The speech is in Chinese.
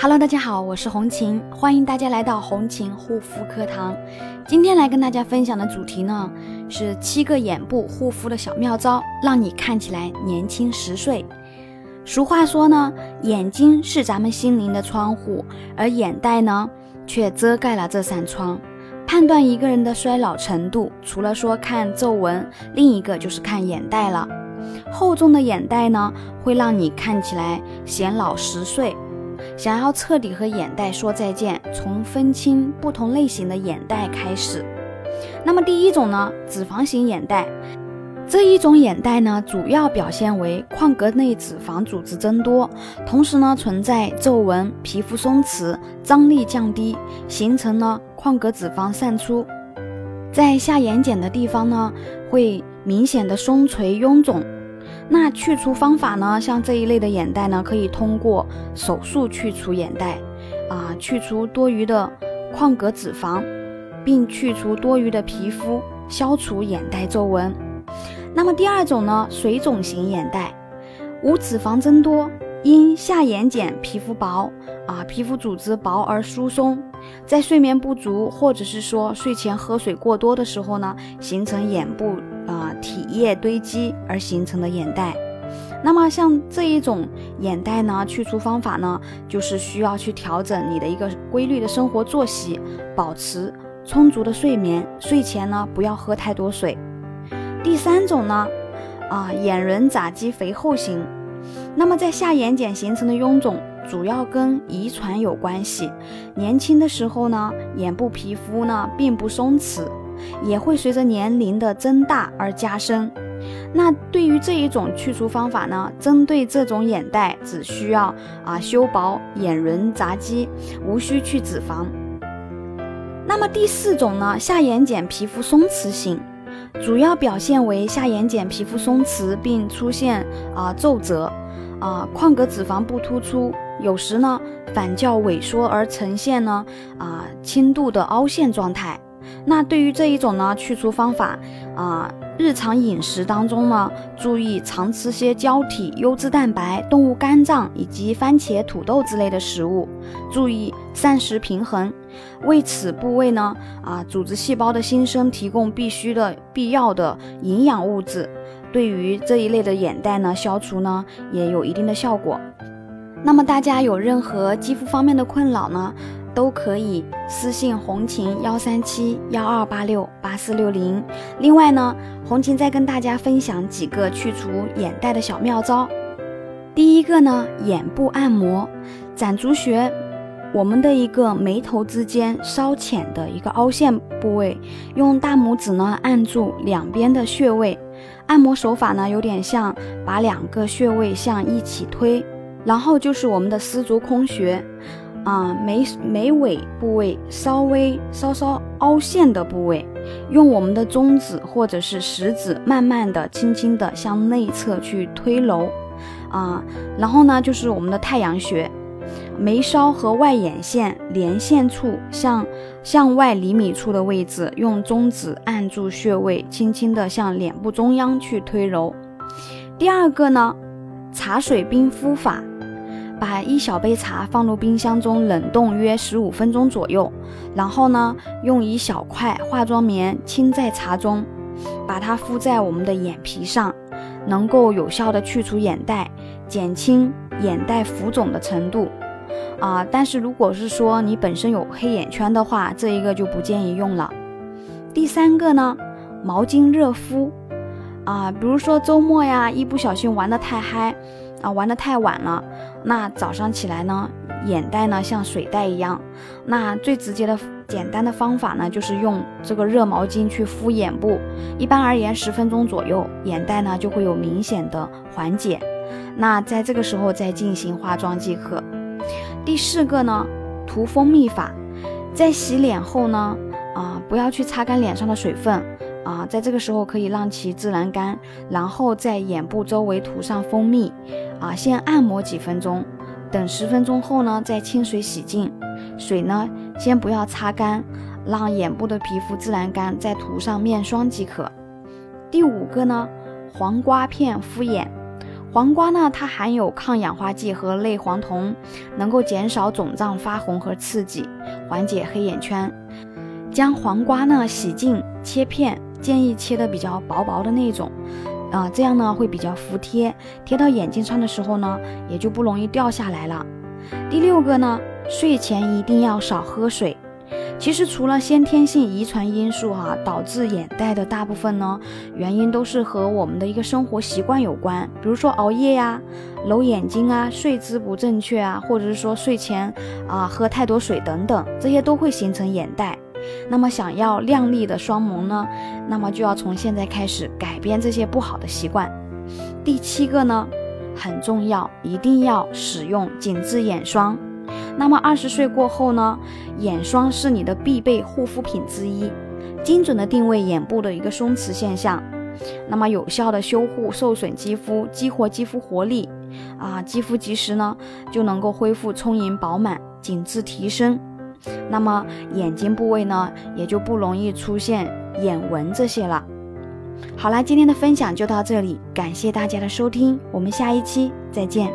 Hello，大家好，我是红琴，欢迎大家来到红琴护肤课堂。今天来跟大家分享的主题呢，是七个眼部护肤的小妙招，让你看起来年轻十岁。俗话说呢，眼睛是咱们心灵的窗户，而眼袋呢，却遮盖了这扇窗。判断一个人的衰老程度，除了说看皱纹，另一个就是看眼袋了。厚重的眼袋呢，会让你看起来显老十岁。想要彻底和眼袋说再见，从分清不同类型的眼袋开始。那么第一种呢，脂肪型眼袋，这一种眼袋呢，主要表现为眶隔内脂肪组织增多，同时呢存在皱纹、皮肤松弛、张力降低，形成了眶隔脂肪散出，在下眼睑的地方呢，会明显的松垂臃肿。那去除方法呢？像这一类的眼袋呢，可以通过手术去除眼袋，啊，去除多余的眶隔脂肪，并去除多余的皮肤，消除眼袋皱纹。那么第二种呢，水肿型眼袋，无脂肪增多，因下眼睑皮肤薄，啊，皮肤组织薄而疏松，在睡眠不足或者是说睡前喝水过多的时候呢，形成眼部。啊，体液堆积而形成的眼袋，那么像这一种眼袋呢，去除方法呢，就是需要去调整你的一个规律的生活作息，保持充足的睡眠，睡前呢不要喝太多水。第三种呢，啊，眼轮匝肌肥厚型，那么在下眼睑形成的臃肿，主要跟遗传有关系。年轻的时候呢，眼部皮肤呢并不松弛。也会随着年龄的增大而加深。那对于这一种去除方法呢，针对这种眼袋，只需要啊修薄眼轮匝肌，无需去脂肪。那么第四种呢，下眼睑皮肤松弛型，主要表现为下眼睑皮肤松弛，并出现啊皱褶，啊眶隔脂肪不突出，有时呢反较萎缩而呈现呢啊轻度的凹陷状态。那对于这一种呢，去除方法啊，日常饮食当中呢，注意常吃些胶体、优质蛋白、动物肝脏以及番茄、土豆之类的食物，注意膳食平衡，为此部位呢啊组织细胞的新生提供必须的必要的营养物质，对于这一类的眼袋呢消除呢也有一定的效果。那么大家有任何肌肤方面的困扰呢？都可以私信红琴幺三七幺二八六八四六零。另外呢，红琴再跟大家分享几个去除眼袋的小妙招。第一个呢，眼部按摩，攒足穴，我们的一个眉头之间稍浅的一个凹陷部位，用大拇指呢按住两边的穴位，按摩手法呢有点像把两个穴位向一起推，然后就是我们的丝竹空穴。啊，眉眉尾部位稍微稍稍凹陷的部位，用我们的中指或者是食指，慢慢的、轻轻的向内侧去推揉，啊，然后呢，就是我们的太阳穴，眉梢和外眼线连线处向向外厘米处的位置，用中指按住穴位，轻轻的向脸部中央去推揉。第二个呢，茶水冰敷法。把一小杯茶放入冰箱中冷冻约十五分钟左右，然后呢，用一小块化妆棉浸在茶中，把它敷在我们的眼皮上，能够有效的去除眼袋，减轻眼袋浮肿的程度。啊，但是如果是说你本身有黑眼圈的话，这一个就不建议用了。第三个呢，毛巾热敷。啊，比如说周末呀，一不小心玩的太嗨。啊，玩的太晚了，那早上起来呢，眼袋呢像水袋一样。那最直接的、简单的方法呢，就是用这个热毛巾去敷眼部。一般而言，十分钟左右，眼袋呢就会有明显的缓解。那在这个时候再进行化妆即可。第四个呢，涂蜂蜜法，在洗脸后呢，啊，不要去擦干脸上的水分。啊，在这个时候可以让其自然干，然后在眼部周围涂上蜂蜜，啊，先按摩几分钟，等十分钟后呢，再清水洗净，水呢先不要擦干，让眼部的皮肤自然干，再涂上面霜即可。第五个呢，黄瓜片敷眼，黄瓜呢，它含有抗氧化剂和类黄酮，能够减少肿胀、发红和刺激，缓解黑眼圈。将黄瓜呢洗净切片，建议切的比较薄薄的那种，啊，这样呢会比较服帖，贴到眼睛上的时候呢也就不容易掉下来了。第六个呢，睡前一定要少喝水。其实除了先天性遗传因素哈，导致眼袋的大部分呢原因都是和我们的一个生活习惯有关，比如说熬夜呀、揉眼睛啊、睡姿不正确啊，或者是说睡前啊喝太多水等等，这些都会形成眼袋。那么想要亮丽的双眸呢，那么就要从现在开始改变这些不好的习惯。第七个呢很重要，一定要使用紧致眼霜。那么二十岁过后呢，眼霜是你的必备护肤品之一，精准的定位眼部的一个松弛现象，那么有效的修护受损肌肤，激活肌肤活力，啊，肌肤及时呢就能够恢复充盈饱满，紧致提升，那么眼睛部位呢也就不容易出现眼纹这些了。好啦，今天的分享就到这里，感谢大家的收听，我们下一期再见。